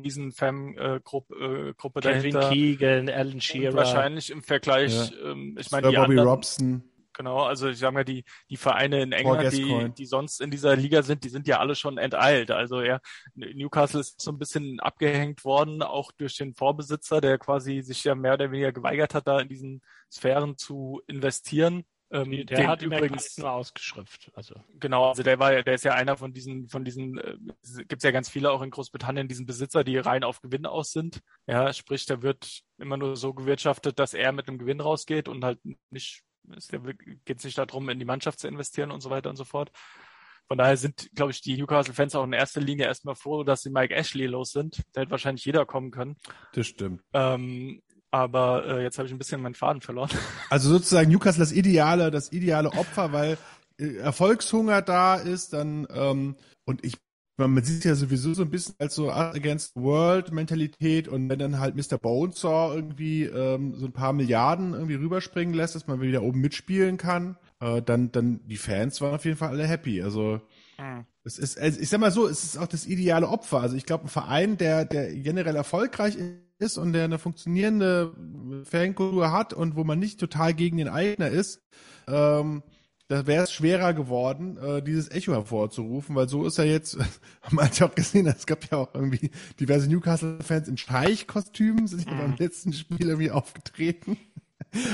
riesen Fan-Gruppe äh, Gruppe Kevin dahinter. Keegan, Alan Und Shearer. wahrscheinlich im Vergleich, ähm, ich meine, Bobby anderen, Robson. Genau, also ich sage mal, die, die Vereine in England, die, die sonst in dieser Liga sind, die sind ja alle schon enteilt. Also ja, Newcastle ist so ein bisschen abgehängt worden, auch durch den Vorbesitzer, der quasi sich ja mehr oder weniger geweigert hat, da in diesen Sphären zu investieren. Ähm, Der den hat übrigens, nur ausgeschrift. Also genau, also der war ja, der ist ja einer von diesen, von diesen, äh, gibt's ja ganz viele auch in Großbritannien, diesen Besitzer, die rein auf Gewinn aus sind. Ja, sprich, da wird immer nur so gewirtschaftet, dass er mit einem Gewinn rausgeht und halt nicht, es geht es nicht darum, in die Mannschaft zu investieren und so weiter und so fort. Von daher sind, glaube ich, die Newcastle-Fans auch in erster Linie erstmal froh, dass sie Mike Ashley los sind. Da hätte wahrscheinlich jeder kommen können. Das stimmt. Ähm, aber äh, jetzt habe ich ein bisschen meinen Faden verloren. Also sozusagen Newcastle das ideale, das ideale Opfer, weil äh, Erfolgshunger da ist, dann ähm, und ich man sieht ja sowieso so ein bisschen als so against the World Mentalität und wenn dann halt Mr. Bonesaw irgendwie ähm, so ein paar Milliarden irgendwie rüberspringen lässt, dass man wieder oben mitspielen kann, äh, dann dann die Fans waren auf jeden Fall alle happy. Also es ist, also ich sag mal so, es ist auch das ideale Opfer. Also ich glaube, ein Verein, der, der generell erfolgreich ist und der eine funktionierende Fankultur hat und wo man nicht total gegen den Eigner ist, ähm, da wäre es schwerer geworden, äh, dieses Echo hervorzurufen, weil so ist er jetzt, haben wir ja auch gesehen, es gab ja auch irgendwie diverse Newcastle-Fans in Streichkostümen, sind ja beim letzten Spiel irgendwie aufgetreten.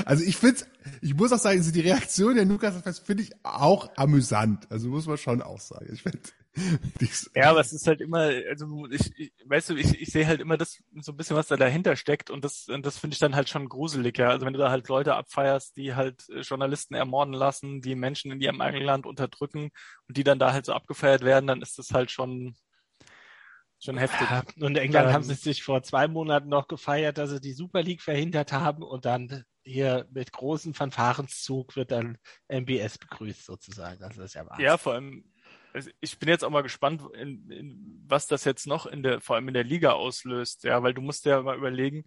Also ich find's, ich muss auch sagen, die Reaktion der Newcastle-Fans finde ich auch amüsant. Also muss man schon auch sagen. Ich finde, Ja, aber es ist halt immer, also ich, ich weißt du, ich, ich sehe halt immer das so ein bisschen, was da dahinter steckt und das, und das finde ich dann halt schon gruselig, ja. Also wenn du da halt Leute abfeierst, die halt äh, Journalisten ermorden lassen, die Menschen in ihrem eigenen Land unterdrücken und die dann da halt so abgefeiert werden, dann ist das halt schon schon heftig. Und in England Ähm, haben sie sich vor zwei Monaten noch gefeiert, dass sie die Super League verhindert haben und dann hier mit großem Fanfarenzug wird dann MBS begrüßt sozusagen. Also das ist ja Wahnsinn. Ja, vor allem, ich bin jetzt auch mal gespannt, in, in, was das jetzt noch in der, vor allem in der Liga auslöst, ja, weil du musst ja mal überlegen,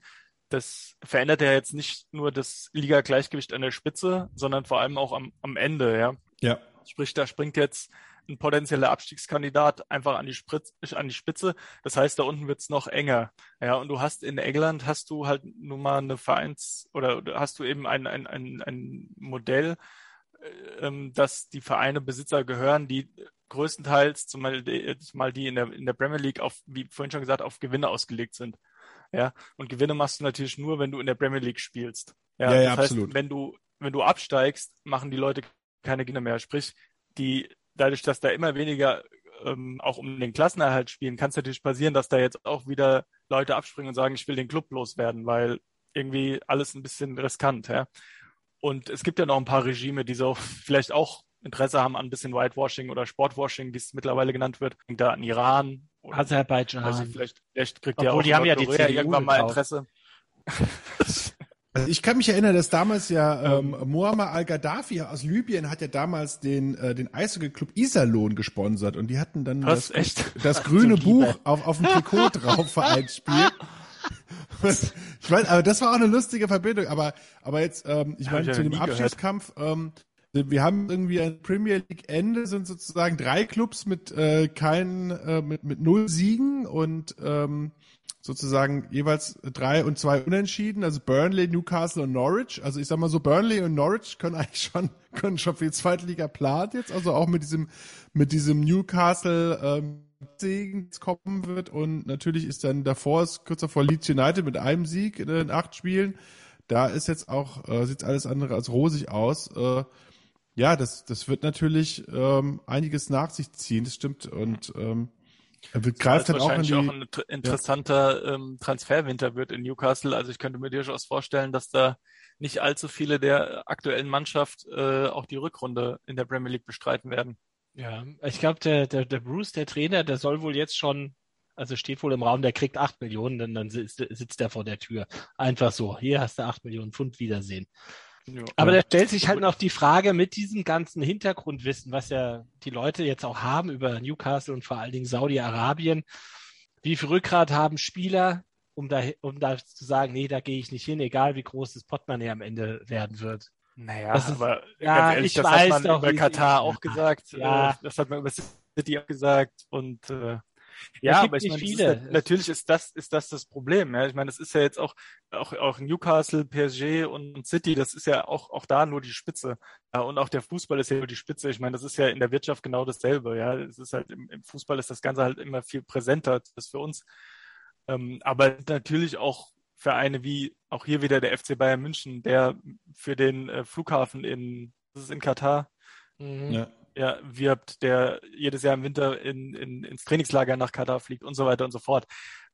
das verändert ja jetzt nicht nur das Liga-Gleichgewicht an der Spitze, sondern vor allem auch am, am Ende, ja. ja. Sprich, da springt jetzt ein potenzieller Abstiegskandidat einfach an die, Spritz, an die Spitze. Das heißt, da unten wird's noch enger. Ja, und du hast in England hast du halt nun mal eine Vereins- oder, hast du eben ein, ein, ein, ein Modell, dass die Vereine Besitzer gehören, die größtenteils, zumal die, zumal die in der, in der Premier League auf, wie vorhin schon gesagt, auf Gewinne ausgelegt sind. Ja, und Gewinne machst du natürlich nur, wenn du in der Premier League spielst. Ja, Ja, ja, das heißt, absolut. wenn du, wenn du absteigst, machen die Leute keine Gewinne mehr. Sprich, die, dadurch, dass da immer weniger ähm, auch um den Klassenerhalt spielen, kann es natürlich passieren, dass da jetzt auch wieder Leute abspringen und sagen, ich will den Club loswerden, weil irgendwie alles ein bisschen riskant, ja. Und es gibt ja noch ein paar Regime, die so vielleicht auch Interesse haben an ein bisschen Whitewashing oder Sportwashing, wie es mittlerweile genannt wird. Denkt da an Iran oder Aserbaidschan. ich, vielleicht, vielleicht kriegt Obwohl, ja auch die haben ja die CDU irgendwann mal. Interesse. Also ich kann mich erinnern, dass damals ja ähm, Muammar al-Gaddafi aus Libyen hat ja damals den äh, den Eishockey-Club Iserlohn gesponsert und die hatten dann das, Echt? das grüne Buch auf auf dem Trikot drauf für ein Spiel. ich weiß, aber das war auch eine lustige Verbindung. Aber aber jetzt, ähm, ich meine zu dem. Abstiegskampf. Ähm, wir haben irgendwie ein Premier League Ende sind sozusagen drei Clubs mit äh, keinen äh, mit mit null Siegen und ähm, sozusagen jeweils drei und zwei Unentschieden, also Burnley, Newcastle und Norwich. Also ich sag mal so, Burnley und Norwich können eigentlich schon, können schon für die zweite Liga jetzt, also auch mit diesem, mit diesem Newcastle ähm, Segen kommen wird und natürlich ist dann davor ist kurz davor Leeds United mit einem Sieg in acht Spielen. Da ist jetzt auch, äh, sieht alles andere als rosig aus. Äh, ja, das, das wird natürlich ähm, einiges nach sich ziehen, das stimmt. Und ähm, er wird, greift dann es auch in wahrscheinlich die. auch ein inter- interessanter ähm, Transferwinter wird in Newcastle. Also ich könnte mir durchaus vorstellen, dass da nicht allzu viele der aktuellen Mannschaft äh, auch die Rückrunde in der Premier League bestreiten werden. Ja, ich glaube, der, der, der Bruce, der Trainer, der soll wohl jetzt schon, also steht wohl im Raum, der kriegt acht Millionen, denn dann sitzt, sitzt er vor der Tür. Einfach so, hier hast du acht Millionen Pfund Wiedersehen. Aber da stellt sich halt noch die Frage mit diesem ganzen Hintergrundwissen, was ja die Leute jetzt auch haben über Newcastle und vor allen Dingen Saudi-Arabien. Wie viel Rückgrat haben Spieler, um da, um da zu sagen, nee, da gehe ich nicht hin, egal wie groß das Portemonnaie am Ende werden wird. Naja, das ist, aber ja, ganz ehrlich, ich das weiß hat man doch, über Katar auch gesagt. Ja. Äh, das hat man über City auch gesagt. Und äh, ja, aber ich meine, viele. Ist, natürlich ist das, ist das das Problem. Ja? Ich meine, das ist ja jetzt auch, auch, auch Newcastle, PSG und City, das ist ja auch, auch da nur die Spitze. Ja, und auch der Fußball ist ja nur die Spitze. Ich meine, das ist ja in der Wirtschaft genau dasselbe. Ja, es ist halt im, im Fußball ist das Ganze halt immer viel präsenter als für uns. Ähm, aber natürlich auch Vereine wie auch hier wieder der FC Bayern München, der für den äh, Flughafen in, das ist in Katar, Mhm. ja. Ja, wirbt, der jedes Jahr im Winter in, in, ins Trainingslager nach Katar fliegt und so weiter und so fort.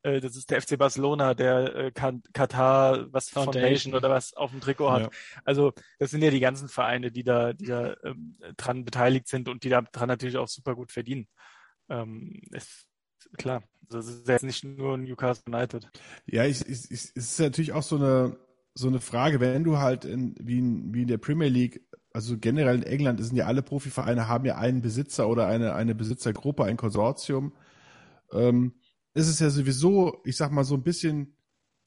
Äh, das ist der FC Barcelona, der äh, Katar was Foundation. Foundation oder was auf dem Trikot hat. Ja. Also das sind ja die ganzen Vereine, die da, die da ähm, dran beteiligt sind und die da dran natürlich auch super gut verdienen. Ähm, ist klar. Also es ist jetzt nicht nur Newcastle United. Ja, ich, ich, ich, es ist natürlich auch so eine, so eine Frage, wenn du halt in, wie, in, wie in der Premier League, also generell in England sind ja alle Profivereine haben ja einen Besitzer oder eine, eine Besitzergruppe, ein Konsortium. Ähm, ist es ja sowieso, ich sag mal, so ein bisschen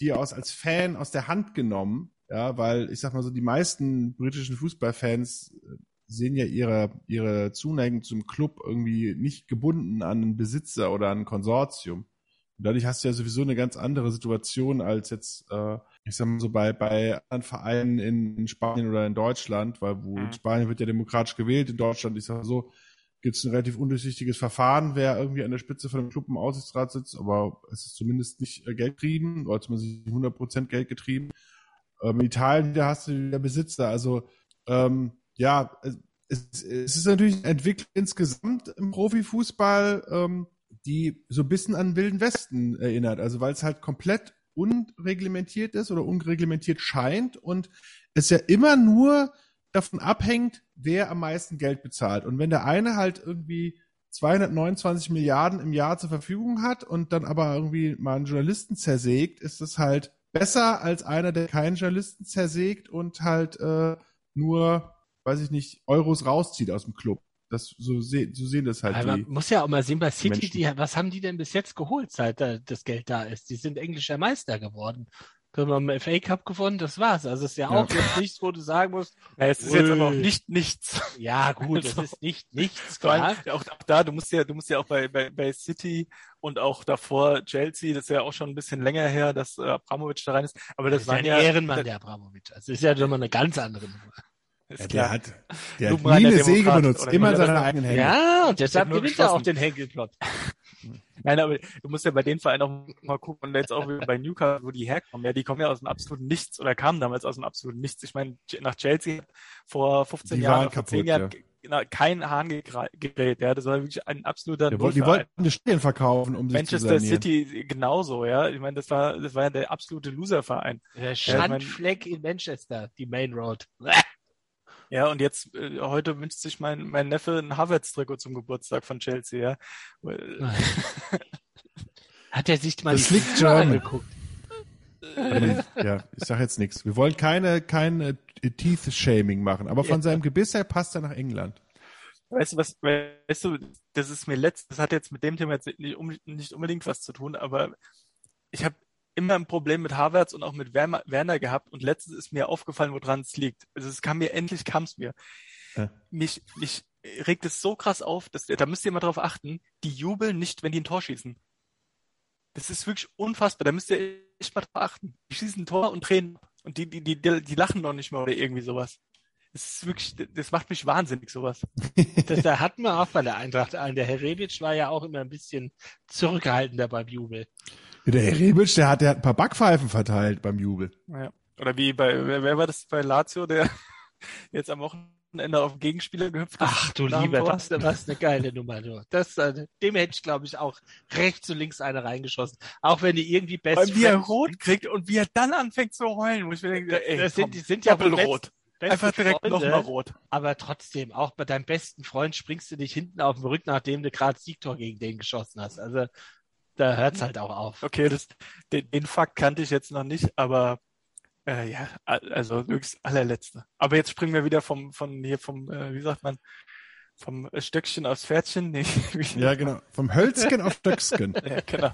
dir aus als Fan aus der Hand genommen, ja, weil ich sag mal so, die meisten britischen Fußballfans äh, sehen ja ihre, ihre Zuneigung zum Club irgendwie nicht gebunden an einen Besitzer oder an ein Konsortium. Dadurch hast du ja sowieso eine ganz andere Situation als jetzt, äh, ich sag mal so bei, bei anderen Vereinen in, in Spanien oder in Deutschland, weil wo Mhm. in Spanien wird ja demokratisch gewählt, in Deutschland, ich sag so, gibt es ein relativ undurchsichtiges Verfahren, wer irgendwie an der Spitze von einem Club im Aussichtsrat sitzt, aber es ist zumindest nicht äh, geldgetrieben, oder zumindest nicht 100% geldgetrieben. Ähm, in Italien, da hast du wieder Besitzer, also ähm, ja, es, es ist natürlich eine Entwicklung insgesamt im Profifußball, ähm, die so ein bisschen an den Wilden Westen erinnert. Also weil es halt komplett unreglementiert ist oder unreglementiert scheint und es ja immer nur davon abhängt, wer am meisten Geld bezahlt. Und wenn der eine halt irgendwie 229 Milliarden im Jahr zur Verfügung hat und dann aber irgendwie mal einen Journalisten zersägt, ist das halt besser als einer, der keinen Journalisten zersägt und halt äh, nur, weiß ich nicht, Euros rauszieht aus dem Club. Das so, se so sehen das halt Aber die. man muss ja auch mal sehen, bei City, die, was haben die denn bis jetzt geholt, seit da das Geld da ist? Die sind englischer Meister geworden. Können wir im FA Cup gewonnen, das war's. Also es ist ja Ja. auch jetzt nichts, wo du sagen musst, Ja, es ist jetzt aber auch Ui. nicht nichts. ja gut, das Also, ist nicht nichts, Vor klar. allem auch, auch da, du musst ja, du musst ja auch bei, bei, bei City und auch davor Chelsea, das ist ja auch schon ein bisschen länger her, dass äh, Abramovic da rein ist. Aber das, Das ist ja waren ein ja Ehrenmann, der Abramowitsch. Das ist ja schon mal eine ganz andere Nummer. Ist Ja, klar. der hat, der hat nie eine Säge benutzt, immer seine eigenen Hände. Ja, und deshalb nur gewinnt er auch den Henkelplot. Nein, aber du musst ja bei den Vereinen auch mal gucken und jetzt auch wieder bei Newcastle, wo die herkommen. Ja, die kommen ja aus dem absoluten Nichts oder kamen damals aus dem absoluten Nichts. Ich meine, nach Chelsea hat vor 15 Die Jahren, vor kaputt, 10 Jahren ja. ge- genau, kein Hahn gerät. Ja, das war wirklich ein absoluter Die, wollten- die wollten die Stadien verkaufen, um sich zu Manchester. City genauso, ja. Ich meine, das war, das war ja der absolute Loserverein. Der ich mein- Schandfleck in Manchester, die Main Road. Ja, und jetzt, äh, heute wünscht sich mein, mein Neffe ein Havertz-Trikot zum Geburtstag von Chelsea, ja. Hat er sich mal Das die liegt angeguckt? Ja, ich sag jetzt nichts. Wir wollen keine, kein äh, Teeth-Shaming machen, aber von Ja. seinem Gebiss her passt er nach England. Weißt du was, weißt du, das ist mir letzt, das hat jetzt mit dem Thema jetzt nicht, um, nicht unbedingt was zu tun, aber ich habe immer ein Problem mit Havertz und auch mit Werner, gehabt und letztens ist mir aufgefallen, woran es liegt. Also es kam mir, endlich kam es mir. Ja. Mich, mich regt es so krass auf, dass, da müsst ihr mal drauf achten, die jubeln nicht, wenn die ein Tor schießen. Das ist wirklich unfassbar, da müsst ihr echt mal drauf achten. Die schießen ein Tor und drehen und die, die, die, die lachen noch nicht mal oder irgendwie sowas. Das ist wirklich, das macht mich wahnsinnig, sowas. Das, da hatten wir auch bei der Eintracht einen. Der Herr Rebic war ja auch immer ein bisschen zurückhaltender beim Jubel. Der Herr Rebic, der hat, der hat ein paar Backpfeifen verteilt beim Jubel. Ja. Oder wie bei, wer, war das bei Lazio, der jetzt am Wochenende auf den Gegenspieler gehüpft ist? Ach du lieber, was, was eine geile Nummer. Du. Das, äh, dem hätte ich, glaube ich, auch rechts und links eine reingeschossen. Auch wenn die irgendwie best allem, wie er rot kriegt und wie er dann anfängt zu heulen, wo ich mir denke, ey, das komm, sind, die sind ja wohl doppelrot. Einfach direkt nochmal rot. Aber trotzdem, auch bei deinem besten Freund springst du nicht hinten auf den Rücken, nachdem du gerade Siegtor gegen den geschossen hast. Also da hört's halt auch auf. Okay, das, den, den Fakt kannte ich jetzt noch nicht, aber Äh, ja, also höchst allerletzte. Aber jetzt springen wir wieder vom, von hier vom, äh, wie sagt man, vom Stöckchen aufs Pferdchen. Nee, ja, genau. Vom Hölzchen auf Stöcksken. ja, genau.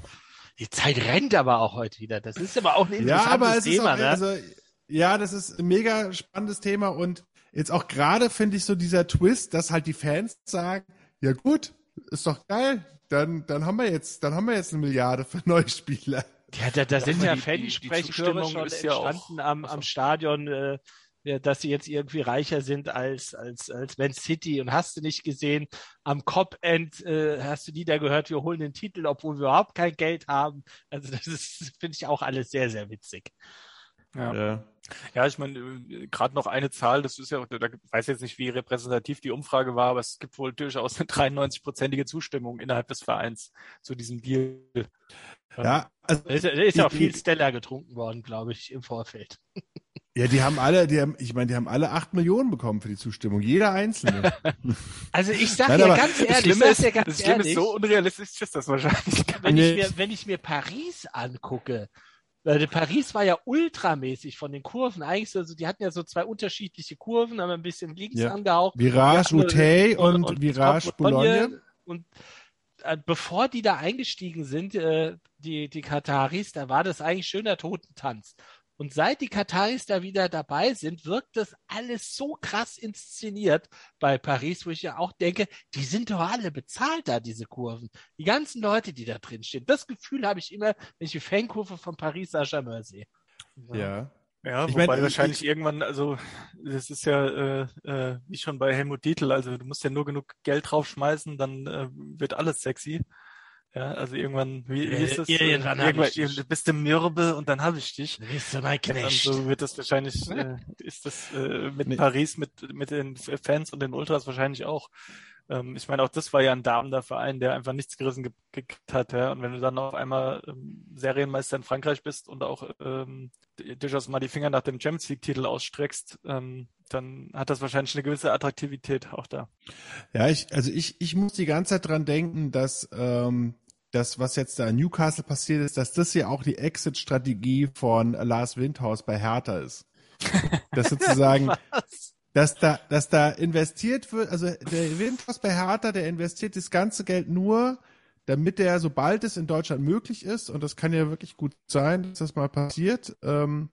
Die Zeit rennt aber auch heute wieder. Das ist aber auch ein interessantes ja, aber es Thema, ist auch, ne? Also, ja, das ist ein mega spannendes Thema und jetzt auch gerade finde ich so dieser Twist, dass halt die Fans sagen, ja gut, ist doch geil, dann, dann haben wir jetzt, dann haben wir jetzt eine Milliarde für neue Spieler. Ja, da, da sind ja Fansprechchöre schon entstanden ja am, am Stadion, äh, dass sie jetzt irgendwie reicher sind als, als, als Man City und hast du nicht gesehen, am Cop-End äh, hast du die da gehört, wir holen den Titel, obwohl wir überhaupt kein Geld haben. Also das ist, finde ich auch alles sehr, sehr witzig. Ja. ja. Ja, ich meine, äh, gerade noch eine Zahl, das ist ja, da weiß jetzt nicht, wie repräsentativ die Umfrage war, aber es gibt wohl durchaus eine 93-prozentige Zustimmung innerhalb des Vereins zu diesem Deal. Ja, also da ist, da ist ja auch viel Stella getrunken worden, glaube ich, im Vorfeld. Ja, die haben alle, die haben, ich meine, die haben alle acht Millionen bekommen für die Zustimmung, jeder einzelne. also ich sag dir ganz ehrlich, ich sag dir ganz das Schlimme ist so unrealistisch ist das wahrscheinlich. Wenn ich mir, wenn ich mir Paris angucke, weil Paris war ja ultramäßig von den Kurven. Eigentlich so, also die hatten ja so zwei unterschiedliche Kurven, haben ein bisschen links ja. angehaucht. Virage Utey und, und, und, Virage Boulogne. Und äh, bevor die da eingestiegen sind, äh, die, die Kataris, da war das eigentlich schöner Totentanz. Und seit die Kataris da wieder dabei sind, wirkt das alles so krass inszeniert bei Paris, wo ich ja auch denke, die sind doch alle bezahlt da, diese Kurven. Die ganzen Leute, die da drin stehen. Das Gefühl habe ich immer, wenn ich die Fankurve von Paris Saint-Germain sehe. Ja. Ja, ich wobei mein, wahrscheinlich ich, irgendwann, also das ist ja äh, äh, wie schon bei Helmut Dietl, also du musst ja nur genug Geld draufschmeißen, dann äh, wird alles sexy. Ja, also irgendwann, wie, wie ist das? Irgendwann, irgendwann ich, bist du mürbe und dann habe ich dich. Bist du mein Knecht. Und so wird das wahrscheinlich, äh, ist das äh, mit nee. Paris, mit, mit den Fans und den Ultras wahrscheinlich auch. Ähm, ich meine, auch das war ja ein darmender Verein, der einfach nichts gerissen ge gekriegt hat. Ja? Und wenn du dann auf einmal ähm, Serienmeister in Frankreich bist und auch ähm, durchaus mal die Finger nach dem Champions League-Titel ausstreckst, ähm, dann hat das wahrscheinlich eine gewisse Attraktivität auch da. Ja, ich, also ich, ich muss die ganze Zeit dran denken, dass ähm, das, was jetzt da in Newcastle passiert ist, dass das ja auch die Exit-Strategie von Lars Windhaus bei Hertha ist. Das sozusagen, dass da, dass da investiert wird, also der Windhaus bei Hertha, der investiert das ganze Geld nur, damit der, sobald es in Deutschland möglich ist, und das kann ja wirklich gut sein, dass das mal passiert, ähm,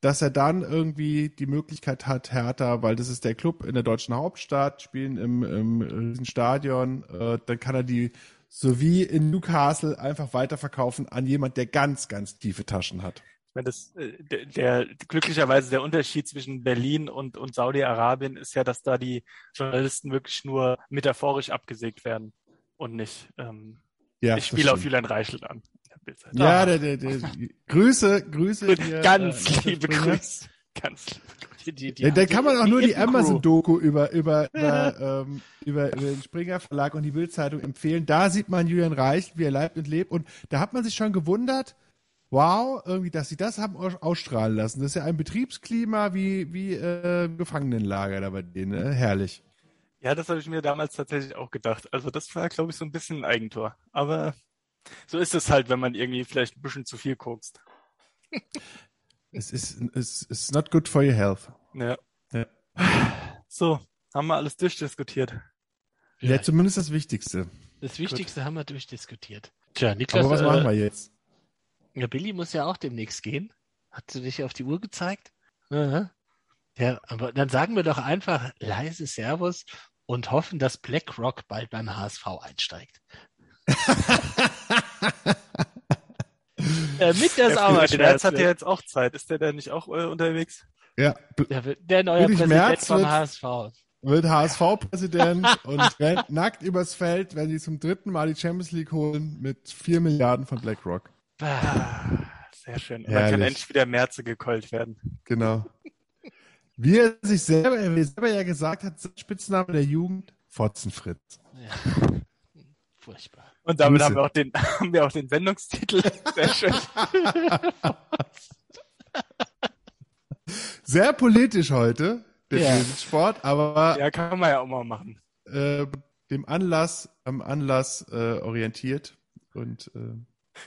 dass er dann irgendwie die Möglichkeit hat, Hertha, weil das ist der Club in der deutschen Hauptstadt, spielen im, im, im Stadion, äh, dann kann er die sowie in Newcastle einfach weiterverkaufen an jemand, der ganz, ganz tiefe Taschen hat. Ich meine, das, äh, der, der glücklicherweise der Unterschied zwischen Berlin und, und Saudi-Arabien ist ja, dass da die Journalisten wirklich nur metaphorisch abgesägt werden und nicht. Ähm, ja, ich spiele auf Julian Reichelt an. Ja, der, der, der, Grüße, Grüße. Hier, ganz äh, liebe Grüße. Ganz liebe Grüße. Die, die, ja, da kann man auch nur die Amazon-Doku über, über, über, ähm, über, über den Springer Verlag und die Bildzeitung empfehlen. Da sieht man Julian Reich, wie er leibt und lebt. Und da hat man sich schon gewundert, wow, irgendwie, dass sie das haben ausstrahlen lassen. Das ist ja ein Betriebsklima wie, wie äh, Gefangenenlager da bei denen. Ne? Herrlich. Ja, das habe ich mir damals tatsächlich auch gedacht. Also das war, glaube ich, so ein bisschen ein Eigentor. Aber so ist es halt, wenn man irgendwie vielleicht ein bisschen zu viel guckst. Es ist, es ist not good for your health. Ja. ja. So, haben wir alles durchdiskutiert. Ja, ja zumindest das Wichtigste. Das Wichtigste gut. haben wir durchdiskutiert. Tja, Niklas. Aber was äh, machen wir jetzt? Ja, Billy muss ja auch demnächst gehen. Hat sie dich auf die Uhr gezeigt? Aha. Ja, aber dann sagen wir doch einfach leise Servus und hoffen, dass BlackRock bald beim HSV einsteigt. Äh, mit der Sauerschmerz hat er jetzt auch Zeit. Ist der da nicht auch äh, unterwegs? Ja. Der, der neue Präsident Merz vom HSV. Wird HSV-Präsident und rennt nackt übers Feld, wenn die zum dritten Mal die Champions League holen mit vier Milliarden von BlackRock. Ah, sehr schön. Und dann kann endlich wieder Merze gekeult werden. Genau. Wie er sich selber, er selber ja gesagt hat, Spitzname der Jugend, Fotzenfritz. Ja. Furchtbar. Und damit haben wir, auch den, haben wir auch den Sendungstitel. Sehr schön. Sehr politisch heute, der ja. Sport, aber. Ja, kann man ja auch mal machen. Äh, dem Anlass, am Anlass äh, orientiert. Und äh,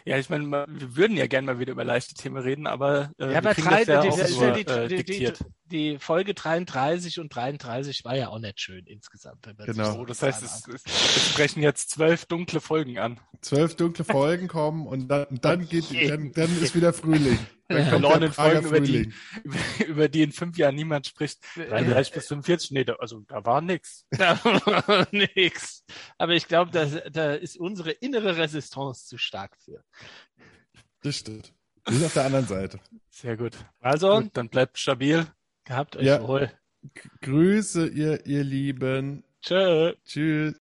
Ja, ich meine, wir würden ja gerne mal wieder über leichte Themen reden, aber äh, ja, aber drei, ja die, nur, die, äh, die, die, die, Folge 33 und 33 war ja auch nicht schön insgesamt. Genau. So, das heißt, es, es, es sprechen jetzt zwölf dunkle Folgen an. Zwölf dunkle Folgen kommen und dann, dann geht, dann, dann ist wieder Frühling. Dann verlorenen Folgen, über die, über, über, die in fünf Jahren niemand spricht. 33 bis 45, nee, da, also da war nix. Da war nix. Aber ich glaube, da, da ist unsere innere Resistance zu stark für. Das stimmt. Wir sind auf der anderen Seite. Sehr gut. Also, gut. dann bleibt stabil. Gehabt euch ja. wohl. Grüße ihr, ihr Lieben. Tschö. Tschüss.